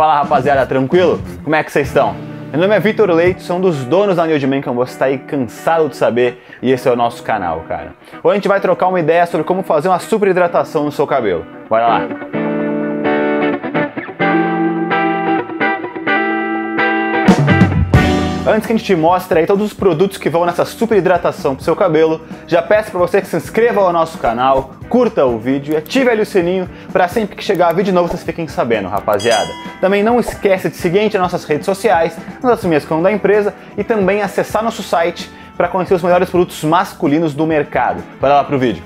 Fala rapaziada, tranquilo? Como é que vocês estão? Meu nome é Vitor Leite, sou um dos donos da New Man, você está aí cansado de saber, e esse é o nosso canal, cara. Hoje a gente vai trocar uma ideia sobre como fazer uma super hidratação no seu cabelo. Bora lá! Antes que a gente te mostre aí todos os produtos que vão nessa super hidratação pro seu cabelo, já peço para você que se inscreva ao nosso canal, curta o vídeo e ative ali o sininho para sempre que chegar vídeo novo vocês fiquem sabendo, rapaziada. Também não esqueça de seguir nas nossas redes sociais, nas minhas contas da empresa e também acessar nosso site para conhecer os melhores produtos masculinos do mercado. Bora lá pro vídeo.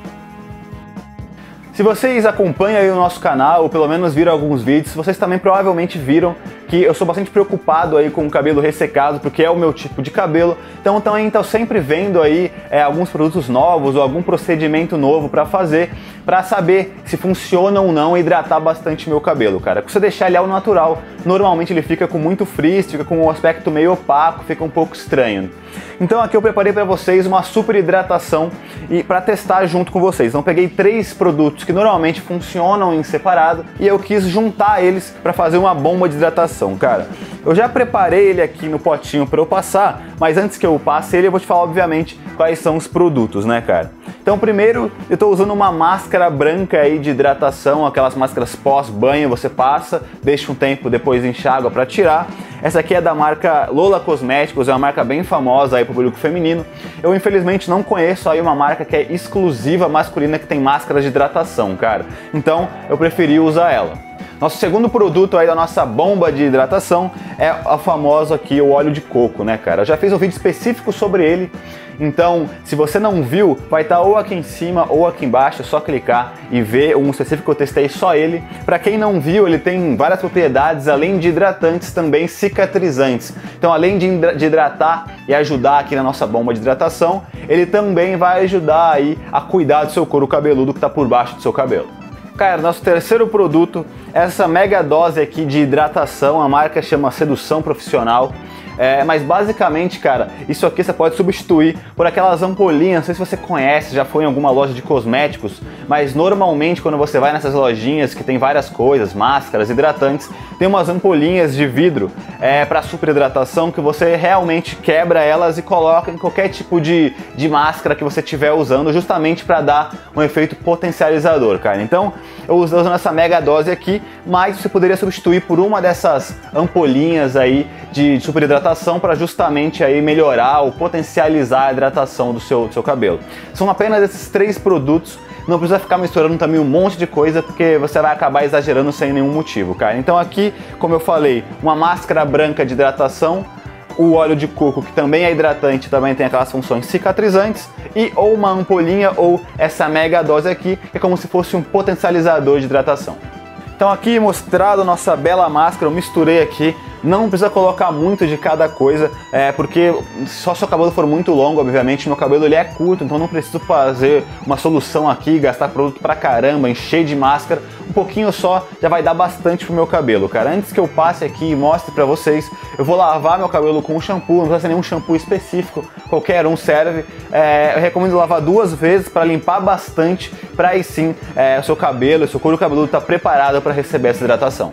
Se vocês acompanham o nosso canal, ou pelo menos viram alguns vídeos, vocês também provavelmente viram que eu sou bastante preocupado aí com o cabelo ressecado, porque é o meu tipo de cabelo. Então também estou sempre vendo aí é, alguns produtos novos ou algum procedimento novo para fazer, para saber se funciona ou não hidratar bastante meu cabelo, cara. Se você deixar ele ao natural, normalmente ele fica com muito frizz, fica com um aspecto meio opaco, fica um pouco estranho. Então aqui eu preparei para vocês uma super hidratação e para testar junto com vocês. Então peguei três produtos que normalmente funcionam em separado e eu quis juntar eles para fazer uma bomba de hidratação, cara. Eu já preparei ele aqui no potinho para eu passar, mas antes que eu passe ele, eu vou te falar obviamente quais são os produtos, né, cara? Então, primeiro, eu estou usando uma máscara branca aí de hidratação, aquelas máscaras pós-banho, você passa, deixa um tempo, depois enxágua para tirar. Essa aqui é da marca Lola Cosméticos, é uma marca bem famosa aí para o público feminino. Eu infelizmente não conheço aí uma marca que é exclusiva masculina que tem máscaras de hidratação, cara. Então, eu preferi usar ela. Nosso segundo produto aí da nossa bomba de hidratação é a famosa aqui, o óleo de coco, né, cara? Eu já fiz um vídeo específico sobre ele, então se você não viu, vai estar tá ou aqui em cima ou aqui embaixo, é só clicar e ver um específico que eu testei só ele. Para quem não viu, ele tem várias propriedades, além de hidratantes, também cicatrizantes. Então, além de hidratar e ajudar aqui na nossa bomba de hidratação, ele também vai ajudar aí a cuidar do seu couro cabeludo que está por baixo do seu cabelo. Cara, nosso terceiro produto essa mega dose aqui de hidratação, a marca chama Sedução Profissional. É, mas basicamente, cara, isso aqui você pode substituir por aquelas ampolinhas. Não sei se você conhece, já foi em alguma loja de cosméticos, mas normalmente quando você vai nessas lojinhas que tem várias coisas, máscaras, hidratantes, tem umas ampolinhas de vidro é, para super hidratação que você realmente quebra elas e coloca em qualquer tipo de, de máscara que você estiver usando, justamente para dar um efeito potencializador, cara. Então, eu usando essa mega dose aqui, mas você poderia substituir por uma dessas ampolinhas aí de super hidratação para justamente aí melhorar ou potencializar a hidratação do seu, do seu cabelo. São apenas esses três produtos não precisa ficar misturando também um monte de coisa porque você vai acabar exagerando sem nenhum motivo, cara. Então aqui, como eu falei, uma máscara branca de hidratação, o óleo de coco, que também é hidratante, também tem aquelas funções cicatrizantes, e ou uma ampolinha ou essa mega dose aqui, é como se fosse um potencializador de hidratação. Então aqui mostrado nossa bela máscara, eu misturei aqui não precisa colocar muito de cada coisa, é, porque só se o cabelo for muito longo, obviamente, meu cabelo ele é curto, então não preciso fazer uma solução aqui, gastar produto pra caramba, encher de máscara. Um pouquinho só já vai dar bastante pro meu cabelo, cara. Antes que eu passe aqui e mostre pra vocês, eu vou lavar meu cabelo com um shampoo, não precisa ser nenhum shampoo específico, qualquer um serve. É, eu recomendo lavar duas vezes para limpar bastante, para aí sim é, o seu cabelo, o seu couro cabeludo tá preparado para receber essa hidratação.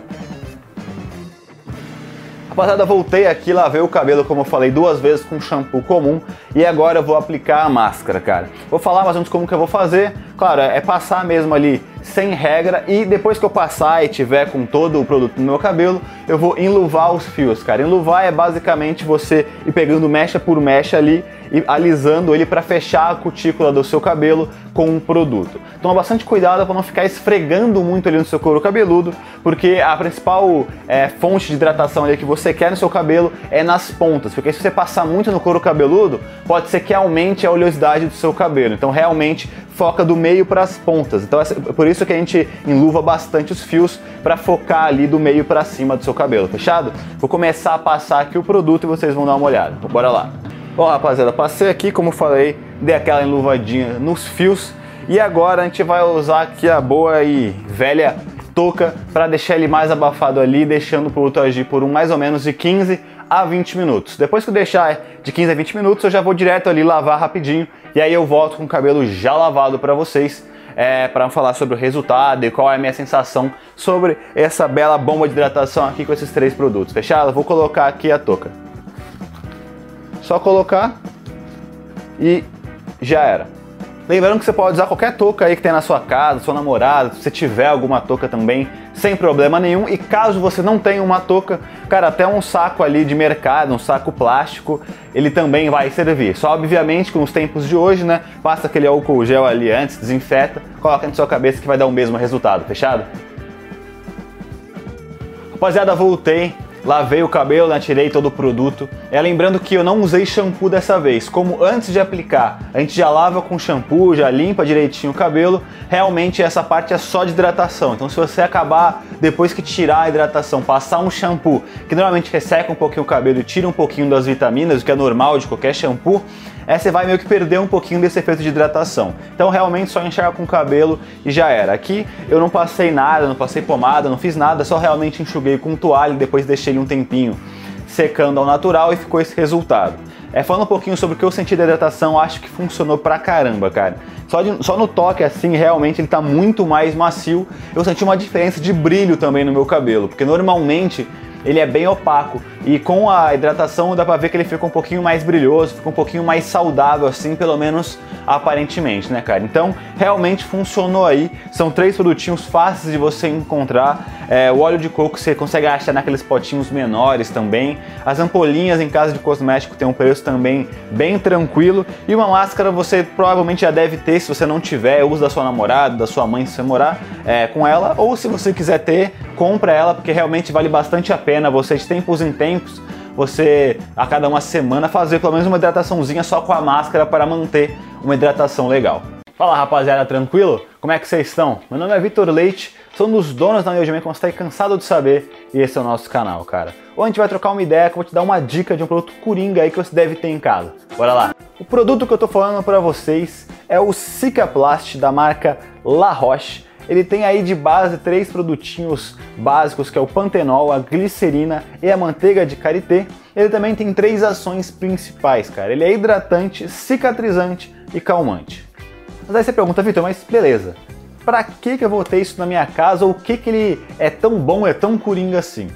Rapaziada, voltei aqui, lavei o cabelo, como eu falei, duas vezes com shampoo comum e agora eu vou aplicar a máscara, cara. Vou falar mais ou menos como que eu vou fazer. Claro, é passar mesmo ali sem regra e depois que eu passar e tiver com todo o produto no meu cabelo, eu vou enluvar os fios, cara. Enluvar é basicamente você ir pegando mecha por mecha ali e alisando ele para fechar a cutícula do seu cabelo com um produto. Toma bastante cuidado para não ficar esfregando muito ali no seu couro cabeludo, porque a principal é, fonte de hidratação ali que você quer no seu cabelo é nas pontas, porque se você passar muito no couro cabeludo, pode ser que aumente a oleosidade do seu cabelo. Então realmente foca do meio para as pontas. Então é por isso que a gente enluva bastante os fios para focar ali do meio para cima do seu cabelo, fechado? Vou começar a passar aqui o produto e vocês vão dar uma olhada. Bora lá. Bom, rapaziada, passei aqui, como falei, dei aquela enluvadinha nos fios e agora a gente vai usar aqui a boa e velha touca para deixar ele mais abafado ali, deixando o produto agir por um mais ou menos de 15 a 20 minutos. Depois que eu deixar de 15 a 20 minutos, eu já vou direto ali lavar rapidinho e aí eu volto com o cabelo já lavado para vocês é, para falar sobre o resultado e qual é a minha sensação sobre essa bela bomba de hidratação aqui com esses três produtos. Fechado? Vou colocar aqui a touca. Só colocar e já era. Lembrando que você pode usar qualquer touca aí que tem na sua casa, sua namorada, se você tiver alguma touca também, sem problema nenhum. E caso você não tenha uma touca, cara, até um saco ali de mercado, um saco plástico, ele também vai servir. Só obviamente com os tempos de hoje, né? Passa aquele álcool gel ali antes, desinfeta, coloca na sua cabeça que vai dar o mesmo resultado, fechado? Rapaziada, voltei lavei o cabelo, né, tirei todo o produto. É lembrando que eu não usei shampoo dessa vez. Como antes de aplicar, a gente já lava com shampoo, já limpa direitinho o cabelo, realmente essa parte é só de hidratação. Então se você acabar depois que tirar a hidratação, passar um shampoo, que normalmente resseca um pouquinho o cabelo e tira um pouquinho das vitaminas, o que é normal de qualquer shampoo, é, você vai meio que perder um pouquinho desse efeito de hidratação. Então realmente só enxerga com o cabelo e já era. Aqui eu não passei nada, não passei pomada, não fiz nada, só realmente enxuguei com toalha e depois deixei ele um tempinho secando ao natural e ficou esse resultado. É, falando um pouquinho sobre o que eu senti da hidratação, acho que funcionou pra caramba, cara. Só, de, só no toque assim, realmente ele tá muito mais macio. Eu senti uma diferença de brilho também no meu cabelo, porque normalmente ele é bem opaco. E com a hidratação dá pra ver que ele fica um pouquinho mais brilhoso, fica um pouquinho mais saudável assim, pelo menos aparentemente, né, cara? Então, realmente funcionou aí. São três produtinhos fáceis de você encontrar. É, o óleo de coco você consegue achar naqueles potinhos menores também. As ampolinhas em casa de cosmético tem um preço também bem tranquilo. E uma máscara você provavelmente já deve ter, se você não tiver, usa da sua namorada, da sua mãe se você morar é, com ela. Ou se você quiser ter, compra ela, porque realmente vale bastante a pena você de tempos em tempos tempos, você a cada uma semana fazer pelo menos uma hidrataçãozinha só com a máscara para manter uma hidratação legal. Fala rapaziada, tranquilo? Como é que vocês estão? Meu nome é Vitor Leite, sou um dos donos da Neogem, como você está cansado de saber, e esse é o nosso canal, cara. Hoje a gente vai trocar uma ideia, que eu vou te dar uma dica de um produto coringa aí que você deve ter em casa. Bora lá! O produto que eu tô falando para vocês é o Cicaplast da marca La Roche ele tem aí de base três produtinhos básicos, que é o pantenol, a glicerina e a manteiga de karité. Ele também tem três ações principais, cara. Ele é hidratante, cicatrizante e calmante. Mas aí você pergunta, Vitor, mas beleza, pra que, que eu vou ter isso na minha casa ou o que, que ele é tão bom, é tão coringa assim?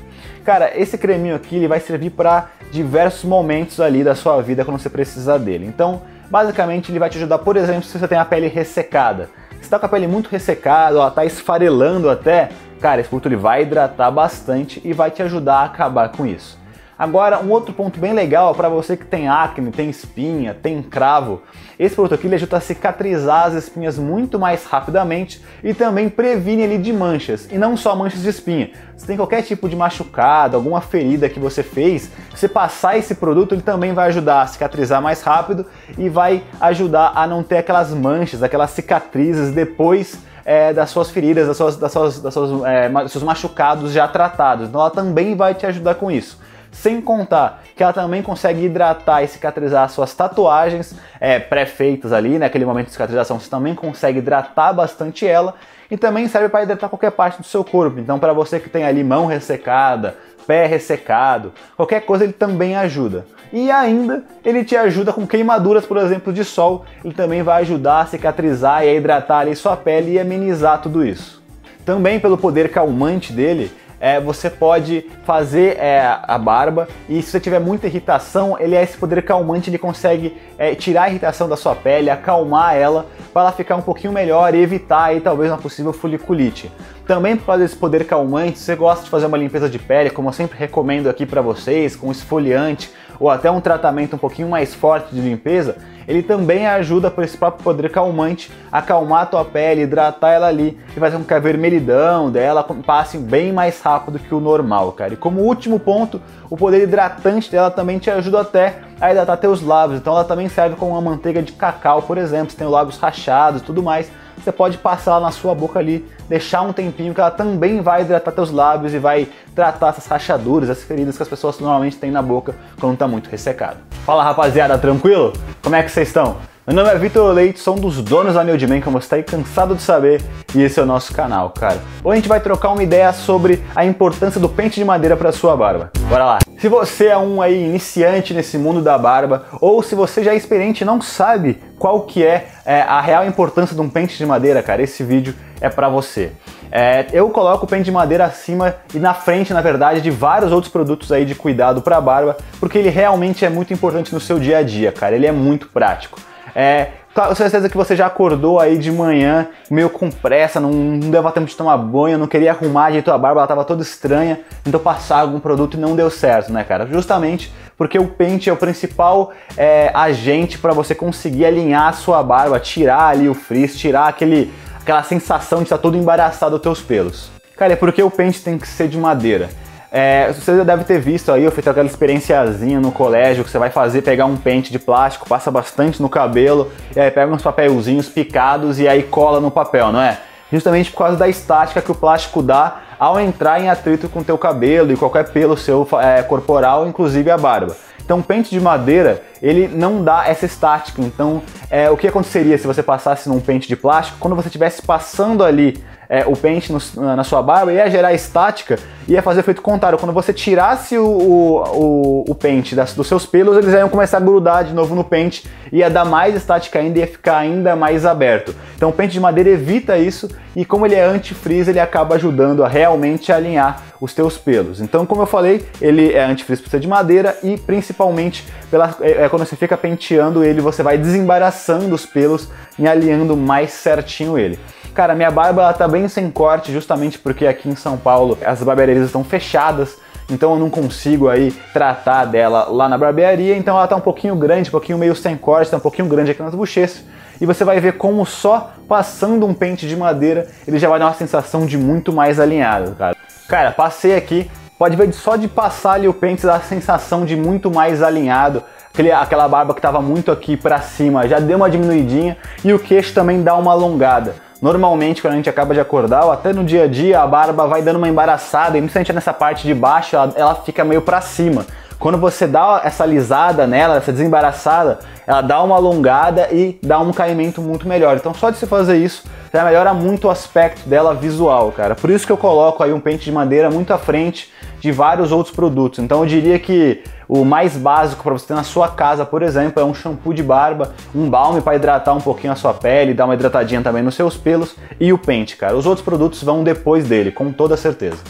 Cara, esse creminho aqui ele vai servir para diversos momentos ali da sua vida quando você precisar dele. Então, basicamente, ele vai te ajudar, por exemplo, se você tem a pele ressecada está com a pele muito ressecada, ó, tá esfarelando até, cara, esse produto ele vai hidratar bastante e vai te ajudar a acabar com isso. Agora, um outro ponto bem legal para você que tem acne, tem espinha, tem cravo, esse produto aqui ajuda a cicatrizar as espinhas muito mais rapidamente e também previne ele de manchas, e não só manchas de espinha. Se tem qualquer tipo de machucado, alguma ferida que você fez, se passar esse produto, ele também vai ajudar a cicatrizar mais rápido e vai ajudar a não ter aquelas manchas, aquelas cicatrizes depois é, das suas feridas, das suas, das suas, das suas, é, seus machucados já tratados. Então ela também vai te ajudar com isso. Sem contar que ela também consegue hidratar e cicatrizar suas tatuagens é, pré-feitas ali, naquele né, momento de cicatrização, você também consegue hidratar bastante ela e também serve para hidratar qualquer parte do seu corpo. Então, para você que tem ali mão ressecada, pé ressecado, qualquer coisa ele também ajuda. E ainda ele te ajuda com queimaduras, por exemplo, de sol, ele também vai ajudar a cicatrizar e a hidratar ali sua pele e amenizar tudo isso. Também pelo poder calmante dele, é, você pode fazer é, a barba e se você tiver muita irritação, ele é esse poder calmante, ele consegue é, tirar a irritação da sua pele, acalmar ela para ela ficar um pouquinho melhor e evitar aí talvez uma possível foliculite. Também por causa desse poder calmante, se você gosta de fazer uma limpeza de pele, como eu sempre recomendo aqui para vocês, com esfoliante ou até um tratamento um pouquinho mais forte de limpeza, ele também ajuda por esse próprio poder calmante a acalmar a tua pele, hidratar ela ali e fazer com que a vermelhidão dela passe bem mais rápido que o normal, cara. E como último ponto, o poder hidratante dela também te ajuda até a hidratar teus lábios. Então ela também serve como uma manteiga de cacau, por exemplo, se tem os lábios rachados e tudo mais você pode passar ela na sua boca ali, deixar um tempinho que ela também vai hidratar teus lábios e vai tratar essas rachaduras, as feridas que as pessoas normalmente têm na boca quando está muito ressecado. Fala rapaziada, tranquilo? Como é que vocês estão? Meu nome é Vitor Leite, sou um dos donos da New Man, como você está aí cansado de saber, e esse é o nosso canal, cara. Hoje a gente vai trocar uma ideia sobre a importância do pente de madeira para sua barba. Bora lá! Se você é um aí iniciante nesse mundo da barba, ou se você já é experiente e não sabe qual que é, é, a real importância de um pente de madeira, cara, esse vídeo é para você. É, eu coloco o pente de madeira acima e na frente, na verdade, de vários outros produtos aí de cuidado para barba, porque ele realmente é muito importante no seu dia a dia, cara. Ele é muito prático. É, com certeza que você já acordou aí de manhã, meio com pressa, não, não deu tempo de tomar banho, não queria arrumar de tua barba, ela tava toda estranha, então passar algum produto e não deu certo, né, cara? Justamente porque o pente é o principal é, agente para você conseguir alinhar a sua barba, tirar ali o frizz, tirar aquele, aquela sensação de estar todo embaraçado os teus pelos. Cara, é porque o pente tem que ser de madeira. É, você já deve ter visto aí, eu fiz aquela experienciazinha no colégio que você vai fazer, pegar um pente de plástico, passa bastante no cabelo, e aí pega uns papelzinhos picados e aí cola no papel, não é? Justamente por causa da estática que o plástico dá ao entrar em atrito com o teu cabelo e qualquer pelo seu é, corporal, inclusive a barba. Então, pente de madeira, ele não dá essa estática. Então, é, o que aconteceria se você passasse num pente de plástico? Quando você estivesse passando ali é, o pente no, na sua barba, ia gerar estática ia fazer efeito contrário. Quando você tirasse o, o, o pente das, dos seus pelos, eles iam começar a grudar de novo no pente, ia dar mais estática ainda e ia ficar ainda mais aberto. Então o pente de madeira evita isso e como ele é antifreeze, ele acaba ajudando a realmente alinhar os teus pelos. Então, como eu falei, ele é antifreeze por ser de madeira e principalmente pela, é, é, quando você fica penteando ele, você vai desembaraçando os pelos e alinhando mais certinho ele. Cara, minha barba ela tá bem sem corte, justamente porque aqui em São Paulo as barbearias estão fechadas, então eu não consigo aí tratar dela lá na barbearia, então ela tá um pouquinho grande, um pouquinho meio sem corte, tá um pouquinho grande aqui nas bochechas, e você vai ver como só passando um pente de madeira ele já vai dar uma sensação de muito mais alinhado, cara. Cara, passei aqui, pode ver só de passar ali o pente dá a sensação de muito mais alinhado, aquele, aquela barba que estava muito aqui para cima já deu uma diminuidinha e o queixo também dá uma alongada. Normalmente, quando a gente acaba de acordar, ou até no dia a dia, a barba vai dando uma embaraçada, e principalmente nessa parte de baixo, ela, ela fica meio para cima. Quando você dá essa alisada nela, essa desembaraçada, ela dá uma alongada e dá um caimento muito melhor. Então, só de você fazer isso, já melhora muito o aspecto dela visual, cara. Por isso que eu coloco aí um pente de madeira muito à frente de vários outros produtos. Então, eu diria que o mais básico para você ter na sua casa, por exemplo, é um shampoo de barba, um balme para hidratar um pouquinho a sua pele, dar uma hidratadinha também nos seus pelos e o pente, cara. Os outros produtos vão depois dele, com toda certeza.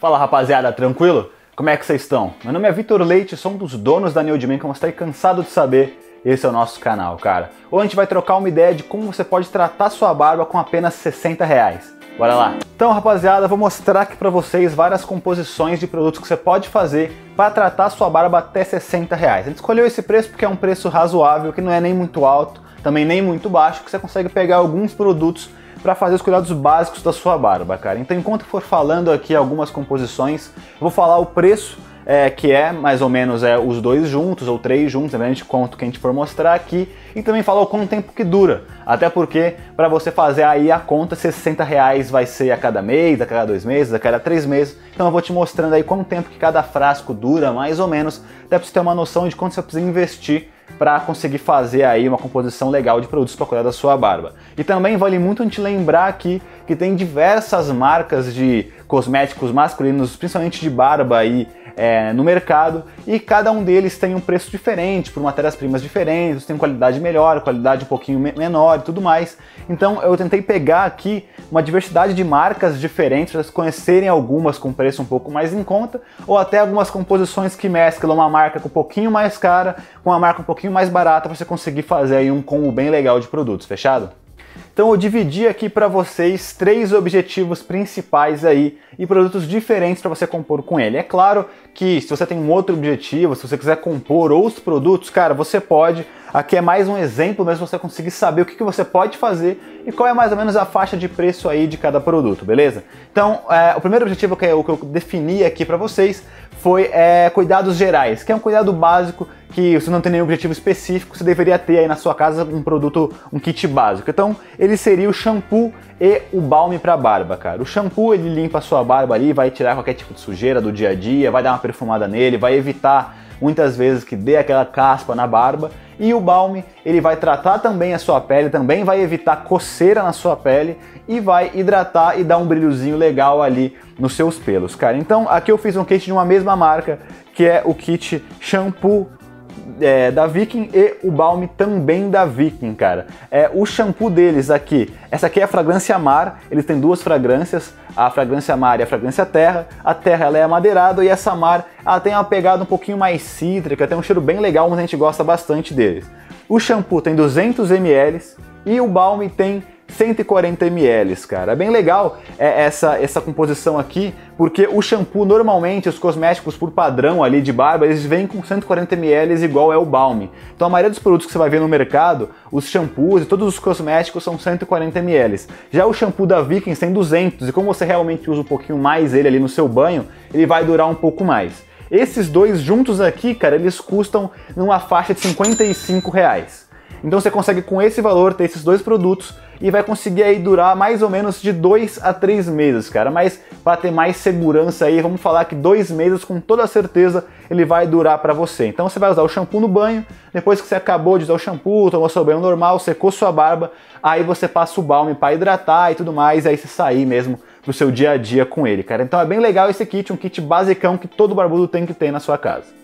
Fala rapaziada, tranquilo? Como é que vocês estão? Meu nome é Vitor Leite, sou um dos donos da New como você está cansado de saber, esse é o nosso canal, cara. Hoje a gente vai trocar uma ideia de como você pode tratar sua barba com apenas 60 reais. Bora lá! Então, rapaziada, vou mostrar aqui para vocês várias composições de produtos que você pode fazer para tratar sua barba até 60 reais. A gente escolheu esse preço porque é um preço razoável, que não é nem muito alto, também nem muito baixo, que você consegue pegar alguns produtos para fazer os cuidados básicos da sua barba, cara. Então, enquanto for falando aqui algumas composições, eu vou falar o preço é, que é mais ou menos é, os dois juntos ou três juntos, a gente conta o que a gente for mostrar aqui e também fala o quanto tempo que dura. Até porque para você fazer aí a conta, 60 reais vai ser a cada mês, a cada dois meses, a cada três meses. Então eu vou te mostrando aí quanto tempo que cada frasco dura, mais ou menos, até para você ter uma noção de quanto você precisa investir para conseguir fazer aí uma composição legal de produtos para cuidar da sua barba. E também vale muito a gente lembrar aqui que tem diversas marcas de cosméticos masculinos, principalmente de barba aí, é, no mercado e cada um deles tem um preço diferente, por matérias-primas diferentes, tem qualidade melhor, qualidade um pouquinho menor e tudo mais. Então eu tentei pegar aqui uma diversidade de marcas diferentes para conhecerem algumas com preço um pouco mais em conta ou até algumas composições que mesclam uma marca com um pouquinho mais cara com uma marca um pouquinho mais barata para você conseguir fazer aí um combo bem legal de produtos, fechado? Então eu dividi aqui para vocês três objetivos principais aí e produtos diferentes para você compor com ele. É claro que se você tem um outro objetivo, se você quiser compor outros produtos, cara, você pode. Aqui é mais um exemplo mesmo você conseguir saber o que, que você pode fazer e qual é mais ou menos a faixa de preço aí de cada produto, beleza? Então, é, o primeiro objetivo que, o que eu defini aqui para vocês foi é, cuidados gerais, que é um cuidado básico que você não tem nenhum objetivo específico, você deveria ter aí na sua casa um produto, um kit básico. Então, ele seria o shampoo e o balme para barba, cara. O shampoo ele limpa a sua barba ali, vai tirar qualquer tipo de sujeira do dia a dia, vai dar uma perfumada nele, vai evitar muitas vezes que dê aquela caspa na barba. E o balme, ele vai tratar também a sua pele, também vai evitar coceira na sua pele e vai hidratar e dar um brilhozinho legal ali nos seus pelos, cara. Então, aqui eu fiz um kit de uma mesma marca, que é o kit shampoo é, da Viking e o balme também da Viking, cara. É, o shampoo deles aqui, essa aqui é a fragrância Mar, eles têm duas fragrâncias, a fragrância Mar e a fragrância Terra. A Terra ela é amadeirada e essa Mar ela tem uma pegada um pouquinho mais cítrica, tem um cheiro bem legal, mas a gente gosta bastante deles. O shampoo tem 200 ml e o balme tem 140 ml, cara. É bem legal é, essa, essa composição aqui, porque o shampoo, normalmente, os cosméticos por padrão ali de barba, eles vêm com 140 ml igual é o balme. Então a maioria dos produtos que você vai ver no mercado, os shampoos e todos os cosméticos são 140 ml. Já o shampoo da Vikings tem 200, e como você realmente usa um pouquinho mais ele ali no seu banho, ele vai durar um pouco mais. Esses dois juntos aqui, cara, eles custam numa faixa de 55 reais. Então você consegue com esse valor ter esses dois produtos e vai conseguir aí durar mais ou menos de 2 a 3 meses, cara. Mas para ter mais segurança aí, vamos falar que dois meses com toda certeza ele vai durar para você. Então você vai usar o shampoo no banho, depois que você acabou de usar o shampoo, tomou seu banho normal, secou sua barba, aí você passa o balme para hidratar e tudo mais, e aí você sair mesmo pro seu dia a dia com ele, cara. Então é bem legal esse kit, um kit basicão que todo barbudo tem que ter na sua casa.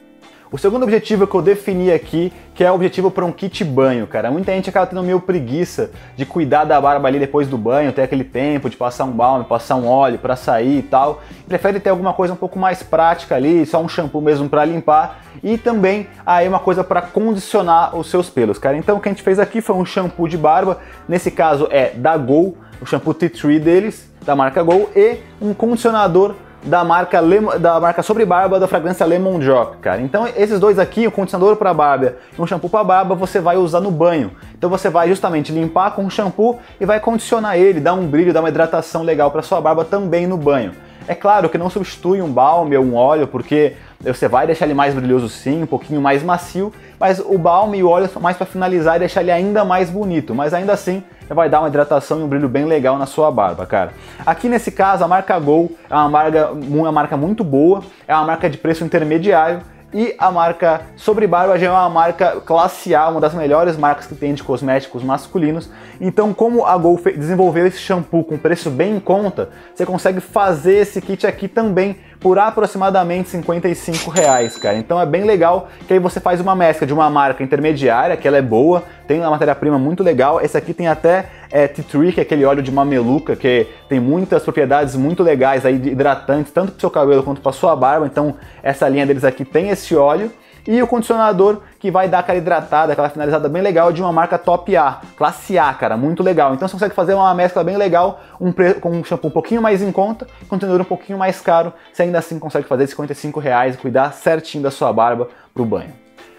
O segundo objetivo que eu defini aqui, que é o objetivo para um kit banho, cara. Muita gente acaba tendo meio preguiça de cuidar da barba ali depois do banho, ter aquele tempo de passar um balme, passar um óleo para sair e tal. Prefere ter alguma coisa um pouco mais prática ali, só um shampoo mesmo para limpar e também aí uma coisa para condicionar os seus pelos, cara. Então o que a gente fez aqui foi um shampoo de barba, nesse caso é da Go, o shampoo Tea Tree deles, da marca Go e um condicionador da marca, da marca sobre barba da fragrância Lemon Drop, cara. Então esses dois aqui, o condicionador para barba e um shampoo para barba, você vai usar no banho. Então você vai justamente limpar com o shampoo e vai condicionar ele, dar um brilho, dar uma hidratação legal para sua barba também no banho. É claro que não substitui um balme ou um óleo, porque você vai deixar ele mais brilhoso sim, um pouquinho mais macio, mas o balme e o óleo são mais para finalizar e deixar ele ainda mais bonito, mas ainda assim vai dar uma hidratação e um brilho bem legal na sua barba, cara. Aqui nesse caso, a marca Gol é uma marca, uma marca muito boa, é uma marca de preço intermediário e a marca Sobre Barba já é uma marca classe A, uma das melhores marcas que tem de cosméticos masculinos. Então, como a Gol desenvolveu esse shampoo com preço bem em conta, você consegue fazer esse kit aqui também por aproximadamente 55 reais, cara. Então é bem legal que aí você faz uma mescla de uma marca intermediária, que ela é boa, tem uma matéria-prima muito legal. Esse aqui tem até é, Tea Tree, que é aquele óleo de mameluca, que tem muitas propriedades muito legais aí, hidratantes, tanto para o seu cabelo quanto para sua barba. Então essa linha deles aqui tem esse óleo e o condicionador que vai dar aquela hidratada, aquela finalizada bem legal de uma marca top A, classe A, cara, muito legal. Então você consegue fazer uma mescla bem legal um com um shampoo um pouquinho mais em conta, condicionador um pouquinho mais caro, você ainda assim consegue fazer 55 reais e cuidar certinho da sua barba pro banho.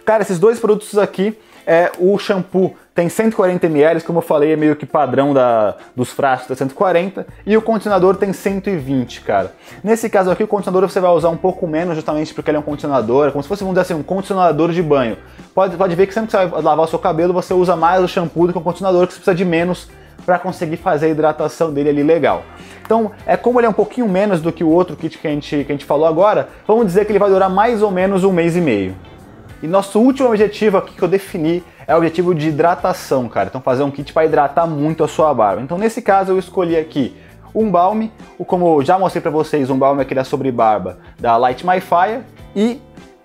Cara, esses dois produtos aqui é o shampoo tem 140 ml, como eu falei, é meio que padrão da, dos frascos da 140, e o condicionador tem 120, cara. Nesse caso aqui, o condicionador você vai usar um pouco menos, justamente porque ele é um condicionador, é como se fosse, vamos dizer assim, um condicionador de banho. Pode, pode ver que sempre que você vai lavar o seu cabelo, você usa mais o shampoo do que o condicionador, que você precisa de menos para conseguir fazer a hidratação dele ali legal. Então, é como ele é um pouquinho menos do que o outro kit que a gente, que a gente falou agora, vamos dizer que ele vai durar mais ou menos um mês e meio. E nosso último objetivo aqui que eu defini é o objetivo de hidratação, cara. Então fazer um kit para hidratar muito a sua barba. Então nesse caso eu escolhi aqui um balme, como eu já mostrei para vocês, um balme aqui da Sobre Barba da Light My Fire e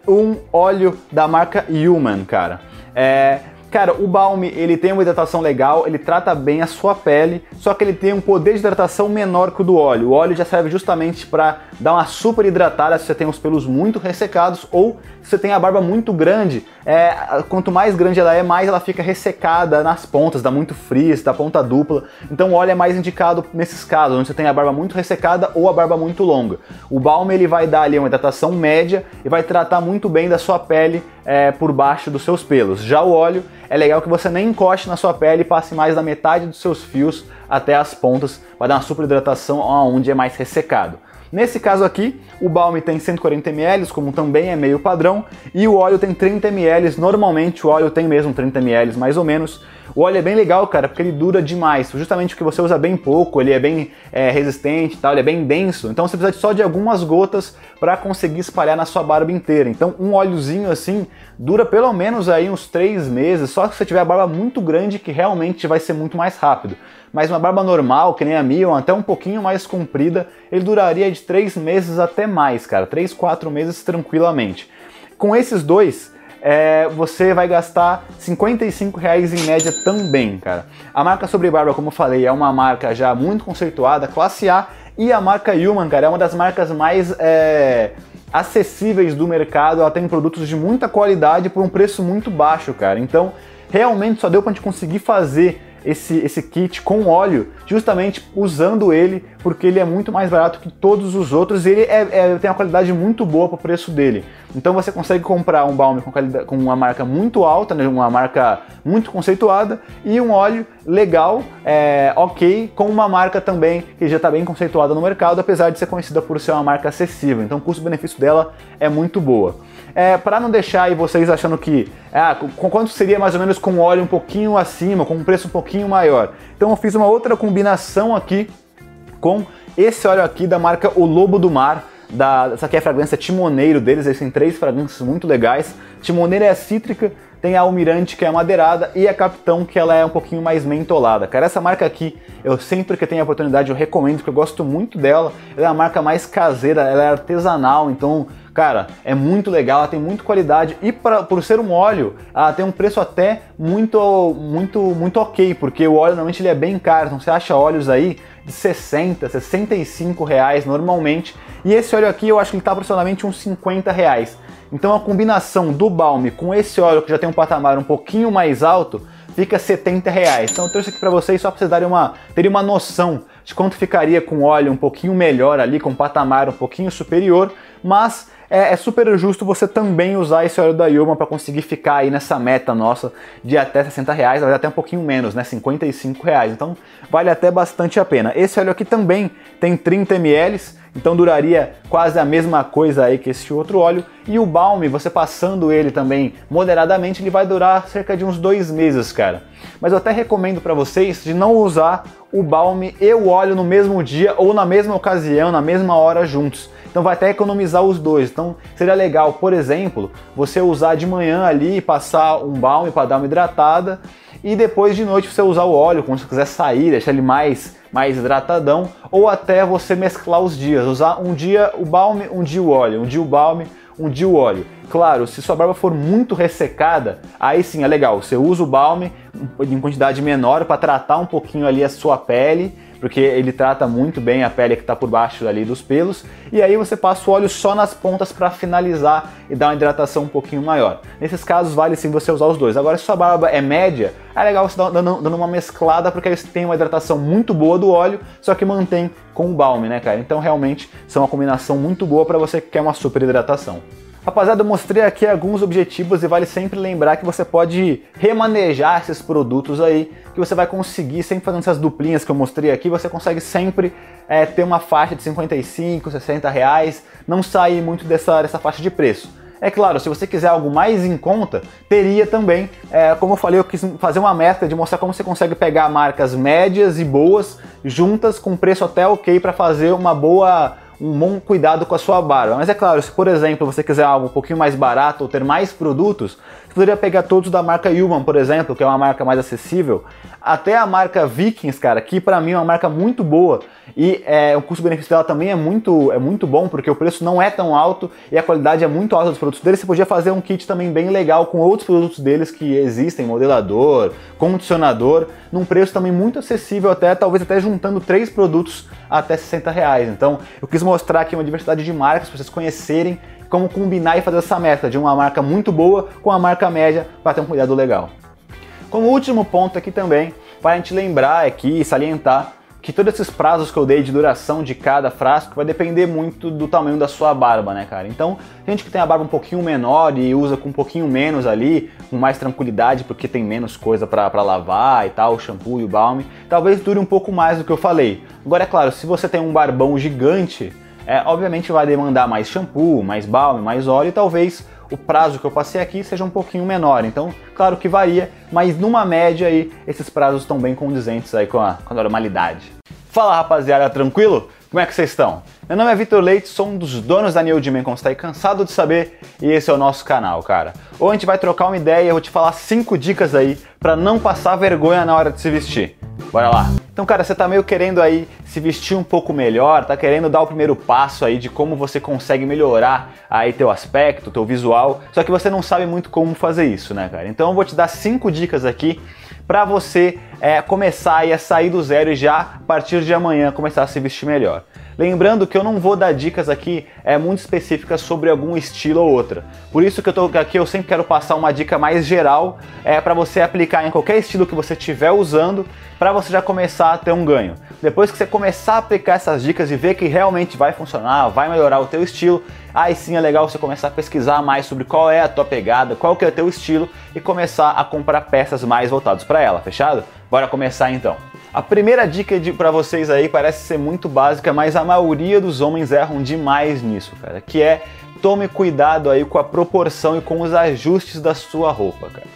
um óleo da marca Human, cara. É, Cara, o balme ele tem uma hidratação legal, ele trata bem a sua pele, só que ele tem um poder de hidratação menor que o do óleo. O óleo já serve justamente para dar uma super hidratada se você tem os pelos muito ressecados ou se você tem a barba muito grande. É, quanto mais grande ela é, mais ela fica ressecada nas pontas, dá muito frizz, dá ponta dupla. Então o óleo é mais indicado nesses casos, onde você tem a barba muito ressecada ou a barba muito longa. O balme ele vai dar ali uma hidratação média e vai tratar muito bem da sua pele é, por baixo dos seus pelos. Já o óleo é legal que você nem encoste na sua pele e passe mais da metade dos seus fios até as pontas, vai dar uma super hidratação onde é mais ressecado. Nesse caso aqui, o balme tem 140 ml, como também é meio padrão, e o óleo tem 30 ml, normalmente o óleo tem mesmo 30 ml mais ou menos. O óleo é bem legal, cara, porque ele dura demais, justamente porque você usa bem pouco, ele é bem é, resistente, tal, ele é bem denso, então você precisa só de algumas gotas para conseguir espalhar na sua barba inteira. Então um óleozinho assim dura pelo menos aí uns 3 meses, só se você tiver a barba muito grande que realmente vai ser muito mais rápido. Mas uma barba normal, que nem a minha, ou até um pouquinho mais comprida, ele duraria de 3 meses até mais, cara, 3, 4 meses tranquilamente. Com esses dois, é, você vai gastar 55 reais em média também, cara. A marca Sobre Barba, como eu falei, é uma marca já muito conceituada, classe A, e a marca Human, cara, é uma das marcas mais é, acessíveis do mercado. Ela tem produtos de muita qualidade por um preço muito baixo, cara. Então, realmente só deu pra gente conseguir fazer esse, esse kit com óleo, justamente usando ele, porque ele é muito mais barato que todos os outros e ele é, é, tem uma qualidade muito boa para o preço dele. Então você consegue comprar um balme com, com uma marca muito alta, né, uma marca muito conceituada, e um óleo legal, é, ok, com uma marca também que já está bem conceituada no mercado, apesar de ser conhecida por ser uma marca acessível. Então o custo-benefício dela é muito boa é, para não deixar aí vocês achando que ah, com quanto seria mais ou menos com óleo um pouquinho acima, com um preço um pouquinho maior. Então eu fiz uma outra combinação aqui com esse óleo aqui da marca O Lobo do Mar. Da, essa aqui é a fragrância Timoneiro deles, eles têm três fragrâncias muito legais. Timoneiro é cítrica, tem a Almirante que é madeirada e a Capitão que ela é um pouquinho mais mentolada. Cara, essa marca aqui, eu sempre que tenho a oportunidade eu recomendo porque eu gosto muito dela. Ela é uma marca mais caseira, ela é artesanal, então Cara, é muito legal, ela tem muita qualidade e pra, por ser um óleo, ela tem um preço até muito, muito, muito ok, porque o óleo normalmente ele é bem caro, então você acha óleos aí de 60, 65 reais normalmente, e esse óleo aqui eu acho que ele está aproximadamente uns 50 reais. Então a combinação do balme com esse óleo que já tem um patamar um pouquinho mais alto, fica 70 reais. Então eu trouxe aqui para vocês só para vocês darem uma, terem uma noção de quanto ficaria com óleo um pouquinho melhor ali, com um patamar um pouquinho superior, mas é, é, super justo você também usar esse óleo da Yuma para conseguir ficar aí nessa meta nossa de até 60 reais, até um pouquinho menos, né? 55 reais. Então vale até bastante a pena. Esse óleo aqui também tem 30 ml, então duraria quase a mesma coisa aí que esse outro óleo. E o balme, você passando ele também moderadamente, ele vai durar cerca de uns dois meses, cara. Mas eu até recomendo para vocês de não usar o balme e o óleo no mesmo dia ou na mesma ocasião, na mesma hora juntos então vai até economizar os dois. Então seria legal, por exemplo, você usar de manhã ali, passar um balme para dar uma hidratada e depois de noite você usar o óleo, quando você quiser sair, deixar ele mais, mais hidratadão, ou até você mesclar os dias, usar um dia o balme, um dia o óleo, um dia o balme, um dia o óleo. Claro, se sua barba for muito ressecada, aí sim é legal. Você usa o balme em quantidade menor para tratar um pouquinho ali a sua pele porque ele trata muito bem a pele que está por baixo ali dos pelos. E aí você passa o óleo só nas pontas para finalizar e dar uma hidratação um pouquinho maior. Nesses casos vale sim você usar os dois. Agora se sua barba é média, é legal você dando, dando uma mesclada porque aí você tem uma hidratação muito boa do óleo, só que mantém com o balme, né, cara? Então realmente são uma combinação muito boa para você que quer uma super hidratação. Rapaziada, eu mostrei aqui alguns objetivos e vale sempre lembrar que você pode remanejar esses produtos aí, que você vai conseguir, sempre fazendo essas duplinhas que eu mostrei aqui, você consegue sempre é, ter uma faixa de 55, 60 reais, não sair muito dessa, dessa faixa de preço. É claro, se você quiser algo mais em conta, teria também, é, como eu falei, eu quis fazer uma meta de mostrar como você consegue pegar marcas médias e boas juntas com preço até ok para fazer uma boa um bom cuidado com a sua barba. Mas é claro, se por exemplo você quiser algo um pouquinho mais barato ou ter mais produtos, poderia pegar todos da marca Human, por exemplo, que é uma marca mais acessível, até a marca Vikings, cara, que para mim é uma marca muito boa e é, o custo-benefício dela também é muito, é muito bom, porque o preço não é tão alto e a qualidade é muito alta dos produtos deles. Você podia fazer um kit também bem legal com outros produtos deles que existem, modelador, condicionador, num preço também muito acessível, até talvez até juntando três produtos até 60 reais. Então eu quis mostrar aqui uma diversidade de marcas para vocês conhecerem como combinar e fazer essa meta de uma marca muito boa com a marca média para ter um cuidado legal. Como último ponto aqui também, para a gente lembrar aqui e salientar que todos esses prazos que eu dei de duração de cada frasco vai depender muito do tamanho da sua barba, né, cara? Então, gente que tem a barba um pouquinho menor e usa com um pouquinho menos ali, com mais tranquilidade, porque tem menos coisa para lavar e tal, o shampoo e o balme, talvez dure um pouco mais do que eu falei. Agora, é claro, se você tem um barbão gigante, É, obviamente vai demandar mais shampoo, mais balme, mais óleo e talvez o prazo que eu passei aqui seja um pouquinho menor. Então, claro que varia, mas numa média aí, esses prazos estão bem condizentes aí com a, com a normalidade. Fala rapaziada, tranquilo? Como é que vocês estão? Meu nome é Vitor Leite, sou um dos donos da New Dimen, como você tá aí cansado de saber, e esse é o nosso canal, cara. Hoje a gente vai trocar uma ideia, eu vou te falar 5 dicas aí para não passar vergonha na hora de se vestir. Bora lá! Então, cara, você tá meio querendo aí se vestir um pouco melhor, tá querendo dar o primeiro passo aí de como você consegue melhorar aí teu aspecto, teu visual, só que você não sabe muito como fazer isso, né, cara? Então eu vou te dar cinco dicas aqui para você é, começar aí a sair do zero e já a partir de amanhã começar a se vestir melhor. Lembrando que eu não vou dar dicas aqui é, muito específicas sobre algum estilo ou outra. Por isso que eu tô aqui, eu sempre quero passar uma dica mais geral é, para você aplicar em qualquer estilo que você estiver usando, para você já começar a ter um ganho. Depois que você começar a aplicar essas dicas e ver que realmente vai funcionar, vai melhorar o teu estilo, aí sim é legal você começar a pesquisar mais sobre qual é a tua pegada, qual que é o teu estilo e começar a comprar peças mais voltadas para ela, fechado? Bora começar então. A primeira dica para vocês aí parece ser muito básica, mas a maioria dos homens erram demais nisso, cara, que é tome cuidado aí com a proporção e com os ajustes da sua roupa, cara.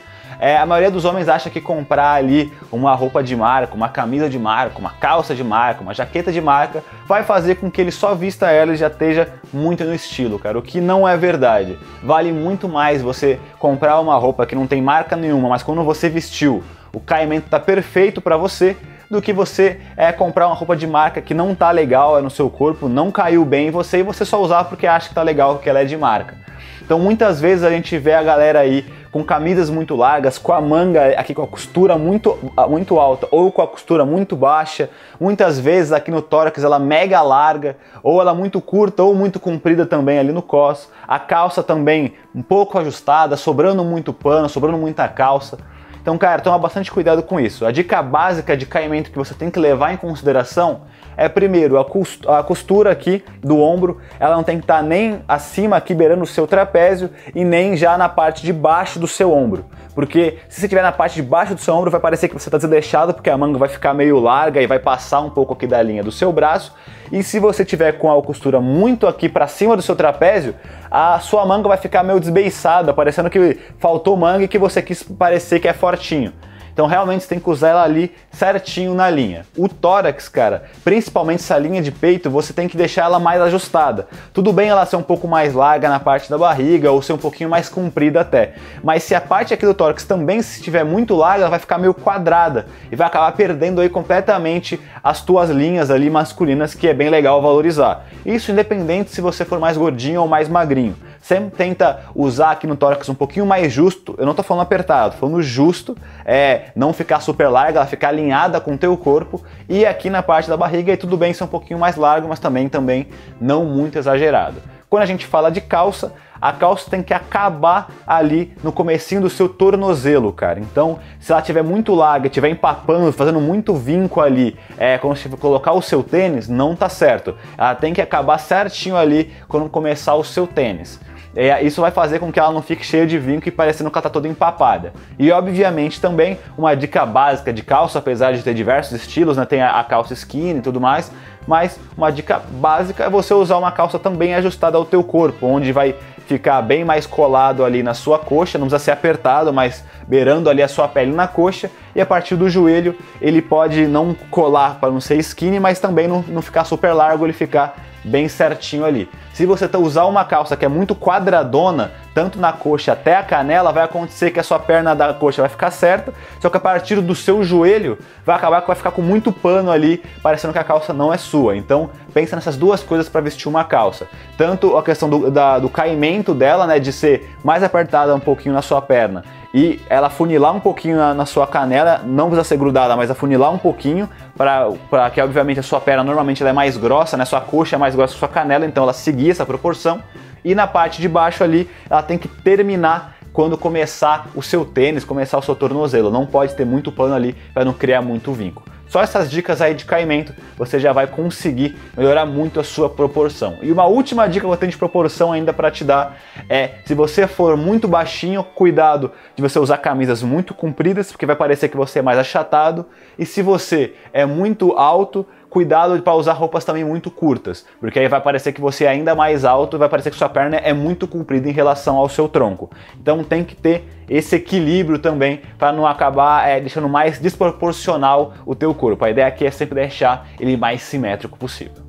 É, a maioria dos homens acha que comprar ali uma roupa de marca, uma camisa de marca, uma calça de marca, uma jaqueta de marca, vai fazer com que ele só vista ela e já esteja muito no estilo, cara. O que não é verdade. Vale muito mais você comprar uma roupa que não tem marca nenhuma, mas quando você vestiu, o caimento está perfeito para você do que você é, comprar uma roupa de marca que não tá legal é no seu corpo, não caiu bem em você e você só usar porque acha que tá legal, porque ela é de marca. Então muitas vezes a gente vê a galera aí com camisas muito largas, com a manga aqui com a costura muito, muito alta ou com a costura muito baixa. Muitas vezes aqui no tórax ela mega larga, ou ela muito curta ou muito comprida também ali no cos. A calça também um pouco ajustada, sobrando muito pano, sobrando muita calça. Então, cara, toma bastante cuidado com isso. A dica básica de caimento que você tem que levar em consideração é primeiro a costura aqui do ombro, ela não tem que estar nem acima aqui beirando o seu trapézio e nem já na parte de baixo do seu ombro. Porque se você estiver na parte de baixo do seu ombro, vai parecer que você está desleixado, porque a manga vai ficar meio larga e vai passar um pouco aqui da linha do seu braço. E se você tiver com a costura muito aqui para cima do seu trapézio, a sua manga vai ficar meio desbeiçada, parecendo que faltou manga e que você quis parecer que é fortinho. Então realmente você tem que usar ela ali certinho na linha. O tórax, cara, principalmente essa linha de peito, você tem que deixar ela mais ajustada. Tudo bem ela ser um pouco mais larga na parte da barriga ou ser um pouquinho mais comprida até. Mas se a parte aqui do tórax também se estiver muito larga, ela vai ficar meio quadrada e vai acabar perdendo aí completamente as tuas linhas ali masculinas, que é bem legal valorizar. Isso independente se você for mais gordinho ou mais magrinho. Sempre tenta usar aqui no tórax um pouquinho mais justo. Eu não tô falando apertado, tô falando justo. É não ficar super larga, ela ficar alinhada com o teu corpo. E aqui na parte da barriga, aí tudo bem ser um pouquinho mais largo, mas também, também não muito exagerado. Quando a gente fala de calça, a calça tem que acabar ali no comecinho do seu tornozelo, cara. Então, se ela estiver muito larga, estiver empapando, fazendo muito vinco ali, é, quando você colocar o seu tênis, não tá certo. Ela tem que acabar certinho ali quando começar o seu tênis. É, isso vai fazer com que ela não fique cheia de vinco e parecendo que ela está toda empapada. E obviamente também uma dica básica de calça, apesar de ter diversos estilos, né? tem a, a calça skinny e tudo mais, mas uma dica básica é você usar uma calça também ajustada ao teu corpo, onde vai ficar bem mais colado ali na sua coxa, não precisa ser apertado, mas beirando ali a sua pele na coxa, e a partir do joelho ele pode não colar para não ser skinny, mas também não, não ficar super largo, ele ficar bem certinho ali. Se você tá, usar uma calça que é muito quadradona, tanto na coxa até a canela, vai acontecer que a sua perna da coxa vai ficar certa, só que a partir do seu joelho vai acabar que vai ficar com muito pano ali, parecendo que a calça não é sua. Então pensa nessas duas coisas para vestir uma calça. Tanto a questão do, da, do caimento dela, né, de ser mais apertada um pouquinho na sua perna, e ela funilar um pouquinho na, na, sua canela, não precisa ser grudada, mas afunilar um pouquinho, para que obviamente a sua perna normalmente ela é mais grossa, né? Sua coxa é mais grossa que sua canela, então ela seguir essa proporção. E na parte de baixo ali, ela tem que terminar quando começar o seu tênis, começar o seu tornozelo. Não pode ter muito pano ali para não criar muito vinco. Só essas dicas aí de caimento você já vai conseguir melhorar muito a sua proporção. E uma última dica que eu tenho de proporção ainda para te dar é: se você for muito baixinho, cuidado de você usar camisas muito compridas, porque vai parecer que você é mais achatado. E se você é muito alto, cuidado para usar roupas também muito curtas, porque aí vai parecer que você é ainda mais alto vai parecer que sua perna é muito comprida em relação ao seu tronco. Então tem que ter esse equilíbrio também para não acabar é, deixando mais desproporcional o teu corpo. A ideia aqui é sempre deixar ele mais simétrico possível.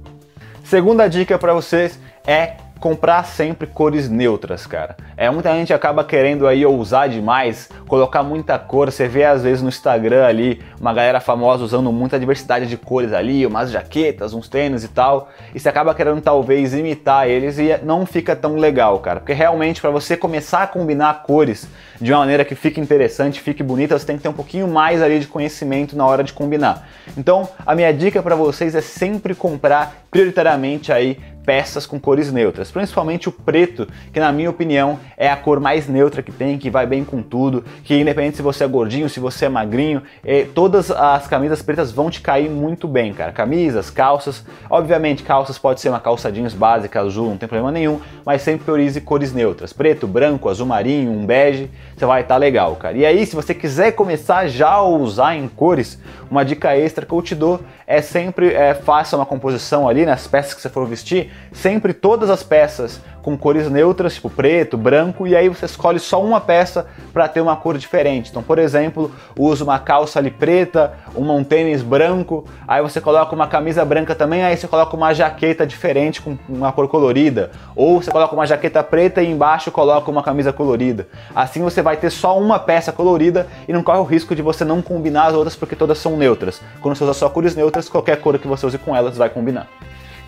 Segunda dica para vocês é comprar sempre cores neutras, cara. É, muita gente acaba querendo aí ousar demais, colocar muita cor. Você vê às vezes no Instagram ali uma galera famosa usando muita diversidade de cores ali, umas jaquetas, uns tênis e tal. E você acaba querendo talvez imitar eles e não fica tão legal, cara. Porque realmente para você começar a combinar cores de uma maneira que fique interessante, fique bonita, você tem que ter um pouquinho mais ali de conhecimento na hora de combinar. Então, a minha dica para vocês é sempre comprar prioritariamente aí peças com cores neutras, principalmente o preto, que na minha opinião é a cor mais neutra que tem, que vai bem com tudo, que independente se você é gordinho, se você é magrinho, eh, todas as camisas pretas vão te cair muito bem, cara. Camisas, calças, obviamente calças pode ser uma calça jeans básica, azul, não tem problema nenhum, mas sempre priorize cores neutras, preto, branco, azul marinho, um bege, você vai estar tá legal, cara. E aí, se você quiser começar já a usar em cores, uma dica extra que eu te dou é sempre é, faça uma composição ali nas peças que você for vestir, sempre todas as peças com cores neutras, tipo preto, branco, e aí você escolhe só uma peça para ter uma cor diferente. Então, por exemplo, usa uma calça ali preta, um tênis branco, aí você coloca uma camisa branca também, aí você coloca uma jaqueta diferente com uma cor colorida, ou você coloca uma jaqueta preta e embaixo coloca uma camisa colorida. Assim você vai ter só uma peça colorida e não corre o risco de você não combinar as outras porque todas são neutras. Quando você usa só cores neutras, qualquer cor que você use com elas vai combinar.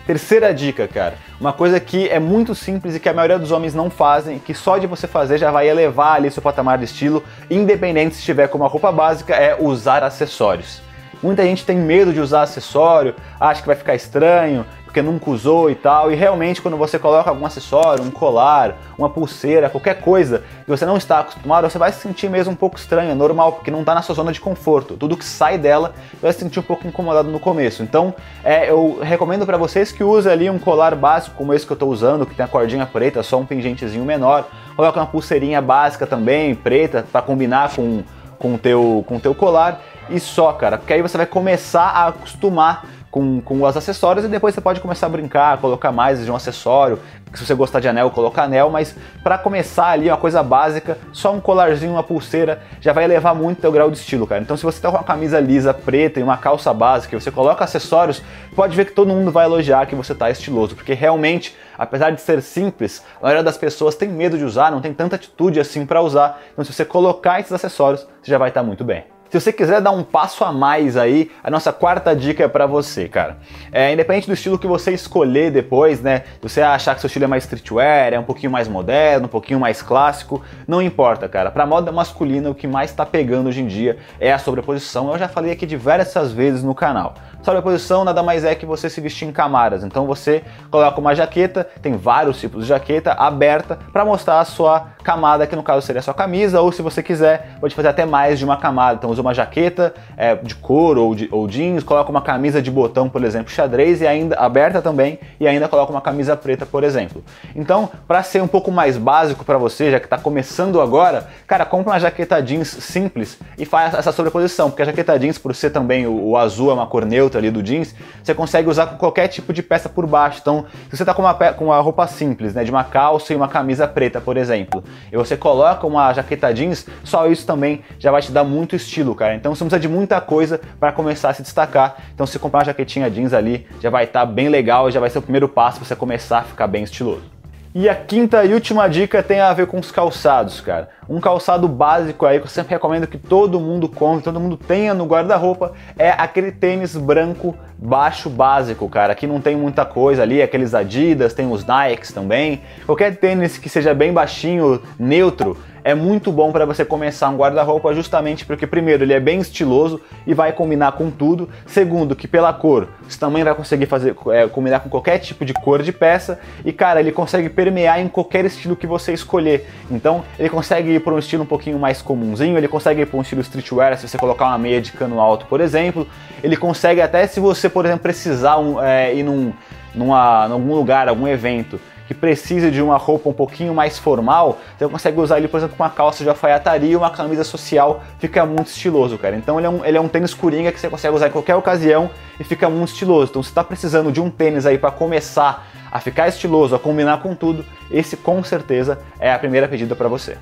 Terceira dica, cara, uma coisa que é muito simples e que a maioria dos homens não fazem, que só de você fazer já vai elevar ali seu patamar de estilo, independente se estiver com uma roupa básica, é usar acessórios. Muita gente tem medo de usar acessório, acha que vai ficar estranho, porque nunca usou e tal. E realmente, quando você coloca algum acessório, um colar, uma pulseira, qualquer coisa que você não está acostumado, você vai se sentir mesmo um pouco estranho, é normal, porque não está na sua zona de conforto. Tudo que sai dela vai se sentir um pouco incomodado no começo. Então, é, eu recomendo para vocês que use ali um colar básico como esse que eu estou usando, que tem a cordinha preta, só um pingentezinho menor. Coloca uma pulseirinha básica também, preta, para combinar com com teu, com o teu colar e só, cara, porque aí você vai começar a acostumar com, com os acessórios e depois você pode começar a brincar, colocar mais de um acessório. Se você gostar de anel, coloca anel, mas para começar ali, uma coisa básica, só um colarzinho, uma pulseira, já vai elevar muito o teu grau de estilo, cara. Então se você tá com uma camisa lisa preta e uma calça básica e você coloca acessórios, pode ver que todo mundo vai elogiar que você tá estiloso, porque realmente, apesar de ser simples, a maioria das pessoas tem medo de usar, não tem tanta atitude assim para usar. Então se você colocar esses acessórios, você já vai estar tá muito bem. Se você quiser dar um passo a mais aí, a nossa quarta dica é para você, cara. É, independente do estilo que você escolher depois, né? Se você achar que seu estilo é mais streetwear, é um pouquinho mais moderno, um pouquinho mais clássico, não importa, cara. Para moda masculina, o que mais está pegando hoje em dia é a sobreposição. Eu já falei aqui diversas vezes no canal. Sobreposição nada mais é que você se vestir em camadas. Então você coloca uma jaqueta, tem vários tipos de jaqueta aberta para mostrar a sua camada, que no caso seria a sua camisa, ou se você quiser, pode fazer até mais de uma camada. Então usa uma jaqueta é, de couro ou, de, ou jeans, coloca uma camisa de botão, por exemplo, xadrez e ainda aberta também, e ainda coloca uma camisa preta, por exemplo. Então, para ser um pouco mais básico para você, já que está começando agora, cara, compra uma jaqueta jeans simples e faz essa sobreposição, porque a jaqueta jeans, por ser também o, o azul é uma cor neutra ali do jeans, você consegue usar com qualquer tipo de peça por baixo. Então, se você está com uma, com uma roupa simples, né, de uma calça e uma camisa preta, por exemplo, e você coloca uma jaqueta jeans, só isso também já vai te dar muito estilo, cara. Então, você precisa de muita coisa para começar a se destacar. Então, se comprar uma jaquetinha jeans ali, já vai estar tá bem legal, já vai ser o primeiro passo para você começar a ficar bem estiloso. E a quinta e última dica tem a ver com os calçados, cara. Um calçado básico aí que eu sempre recomendo que todo mundo compre, todo mundo tenha no guarda-roupa, é aquele tênis branco baixo básico, cara. Aqui não tem muita coisa ali, aqueles Adidas, tem os Nikes também. Qualquer tênis que seja bem baixinho, neutro, é muito bom para você começar um guarda-roupa justamente porque primeiro ele é bem estiloso e vai combinar com tudo. Segundo, que pela cor você também vai conseguir fazer é, combinar com qualquer tipo de cor de peça e cara ele consegue permear em qualquer estilo que você escolher. Então ele consegue ir para um estilo um pouquinho mais comunzinho, ele consegue ir para um estilo streetwear se você colocar uma meia de cano alto, por exemplo. Ele consegue até se você por exemplo precisar um, é, ir num numa, algum lugar, algum evento, que precise de uma roupa um pouquinho mais formal, você consegue usar ele, por exemplo, com uma calça de alfaiataria e uma camisa social, fica muito estiloso, cara. Então ele é um, ele é um tênis coringa que você consegue usar em qualquer ocasião e fica muito estiloso. Então se está precisando de um tênis aí para começar a ficar estiloso, a combinar com tudo, esse com certeza é a primeira pedida para você.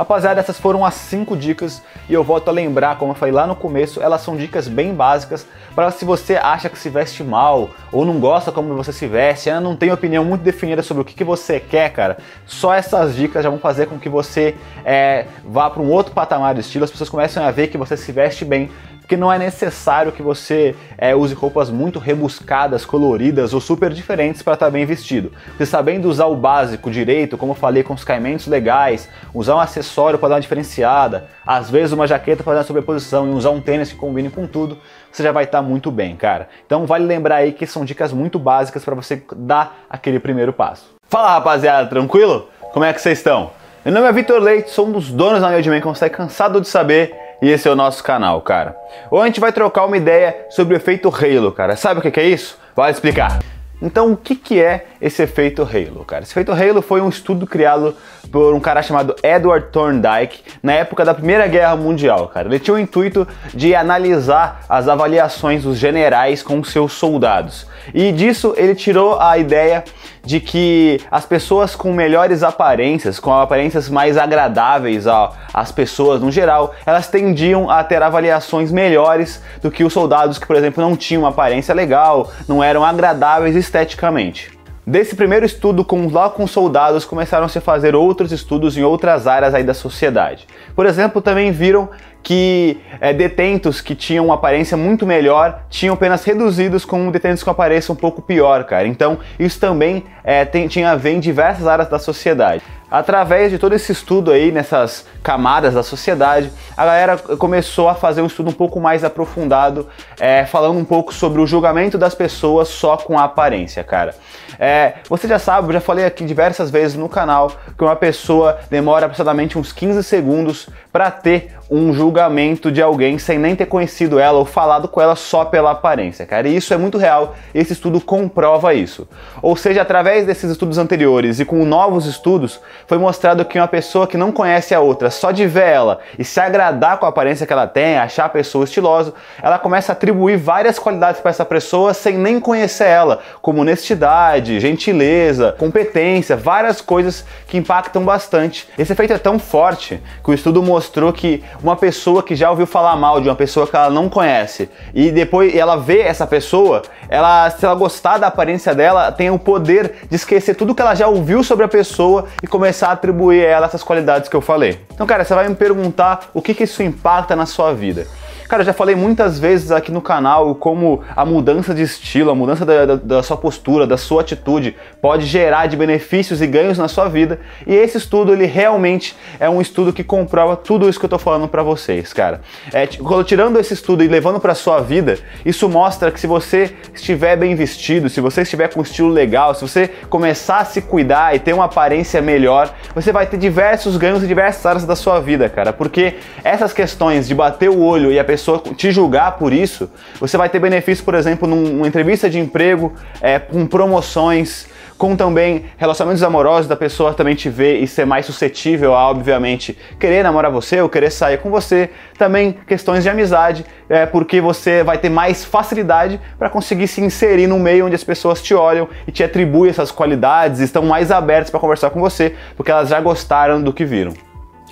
Rapaziada, essas foram as 5 dicas e eu volto a lembrar, como eu falei lá no começo, elas são dicas bem básicas para se você acha que se veste mal ou não gosta como você se veste, ainda não tem opinião muito definida sobre o que, que você quer, cara. Só essas dicas já vão fazer com que você é, vá para um outro patamar de estilo, as pessoas comecem a ver que você se veste bem, porque não é necessário que você é, use roupas muito rebuscadas, coloridas ou super diferentes para estar tá bem vestido. Você sabendo usar o básico direito, como eu falei, com os caimentos legais, usar um acessório para dar uma diferenciada, às vezes uma jaqueta para dar uma sobreposição e usar um tênis que combine com tudo, você já vai estar tá muito bem, cara. Então vale lembrar aí que são dicas muito básicas para você dar aquele primeiro passo. Fala rapaziada, tranquilo? Como é que vocês estão? Meu nome é Vitor Leite, sou um dos donos da Nerdman, como você está cansado de saber e esse é o nosso canal, cara. Hoje a gente vai trocar uma ideia sobre o efeito Halo, cara. Sabe o que é isso? Vou explicar. Então, o que é esse efeito Halo, cara? Esse efeito Halo foi um estudo criado por um cara chamado Edward Thorndike na época da Primeira Guerra Mundial, cara. Ele tinha o intuito de analisar as avaliações dos generais com seus soldados. E disso ele tirou a ideia de que as pessoas com melhores aparências, com aparências mais agradáveis às pessoas no geral, elas tendiam a ter avaliações melhores do que os soldados que, por exemplo, não tinham uma aparência legal, não eram agradáveis esteticamente. Desse primeiro estudo com, lá com soldados começaram a se fazer outros estudos em outras áreas aí da sociedade. Por exemplo, também viram que é, detentos que tinham uma aparência muito melhor tinham penas reduzidas com detentos com aparência um pouco pior, cara. Então isso também é, tem, tinha a ver em diversas áreas da sociedade. Através de todo esse estudo aí, nessas camadas da sociedade, a galera começou a fazer um estudo um pouco mais aprofundado, é, falando um pouco sobre o julgamento das pessoas só com a aparência, cara. É, você já sabe, eu já falei aqui diversas vezes no canal que uma pessoa demora aproximadamente uns 15 segundos para ter um julgamento de alguém sem nem ter conhecido ela ou falado com ela só pela aparência, cara. E isso é muito real, esse estudo comprova isso. Ou seja, através desses estudos anteriores e com novos estudos, foi mostrado que uma pessoa que não conhece a outra, só de ver ela e se agradar com a aparência que ela tem, achar a pessoa estilosa, ela começa a atribuir várias qualidades para essa pessoa sem nem conhecer ela, como honestidade, gentileza, competência, várias coisas que impactam bastante. Esse efeito é tão forte que o estudo mostrou que uma pessoa que já ouviu falar mal de uma pessoa que ela não conhece e depois ela vê essa pessoa, ela se ela gostar da aparência dela, tem o poder de esquecer tudo que ela já ouviu sobre a pessoa e começar a atribuir a ela essas qualidades que eu falei. Então, cara, você vai me perguntar o que, que isso impacta na sua vida. Cara, eu já falei muitas vezes aqui no canal como a mudança de estilo, a mudança da, da, da, sua postura, da sua atitude pode gerar de benefícios e ganhos na sua vida. E esse estudo, ele realmente é um estudo que comprova tudo isso que eu tô falando para vocês, cara. É, tirando esse estudo e levando para sua vida, isso mostra que se você estiver bem vestido, se você estiver com um estilo legal, se você começar a se cuidar e ter uma aparência melhor, você vai ter diversos ganhos em diversas áreas da sua vida, cara. Porque essas questões de bater o olho e a pessoa pessoa te julgar por isso, você vai ter benefício, por exemplo, numa entrevista de emprego, é, com promoções, com também relacionamentos amorosos da pessoa também te ver e ser mais suscetível a, obviamente, querer namorar você ou querer sair com você. Também questões de amizade, é, porque você vai ter mais facilidade para conseguir se inserir no meio onde as pessoas te olham e te atribuem essas qualidades, estão mais abertas para conversar com você, porque elas já gostaram do que viram.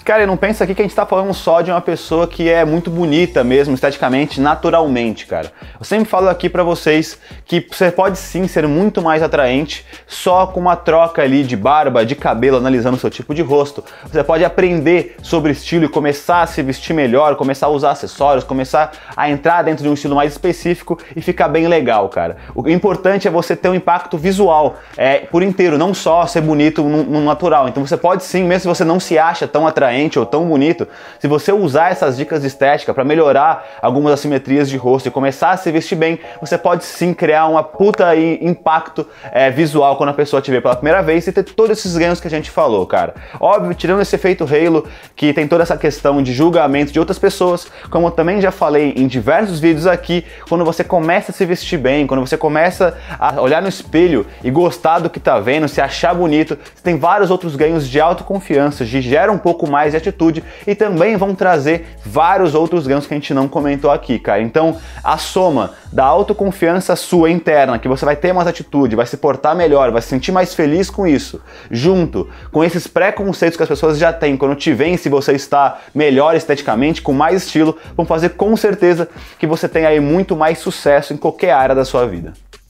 Cara, não pensa aqui que a gente tá falando só de uma pessoa que é muito bonita mesmo, esteticamente, naturalmente, cara. Eu sempre falo aqui para vocês que você pode sim ser muito mais atraente só com uma troca ali de barba, de cabelo, analisando seu tipo de rosto. Você pode aprender sobre estilo e começar a se vestir melhor, começar a usar acessórios, começar a entrar dentro de um estilo mais específico e ficar bem legal, cara. O importante é você ter um impacto visual é, por inteiro, não só ser bonito no, no natural. Então você pode sim, mesmo se você não se acha tão atraente, atraente ou tão bonito, se você usar essas dicas de estética para melhorar algumas assimetrias de rosto e começar a se vestir bem, você pode sim criar uma puta impacto é, visual quando a pessoa te vê pela primeira vez e ter todos esses ganhos que a gente falou, cara. Óbvio, tirando esse efeito halo, que tem toda essa questão de julgamento de outras pessoas, como eu também já falei em diversos vídeos aqui, quando você começa a se vestir bem, quando você começa a olhar no espelho e gostar do que tá vendo, se achar bonito, você tem vários outros ganhos de autoconfiança, de gera um pouco de atitude e também vão trazer vários outros ganhos que a gente não comentou aqui, cara. Então, a soma da autoconfiança sua interna, que você vai ter mais atitude, vai se portar melhor, vai se sentir mais feliz com isso, junto com esses preconceitos que as pessoas já têm quando te veem se você está melhor esteticamente, com mais estilo, vão fazer com certeza que você tenha aí muito mais sucesso em qualquer área da sua vida.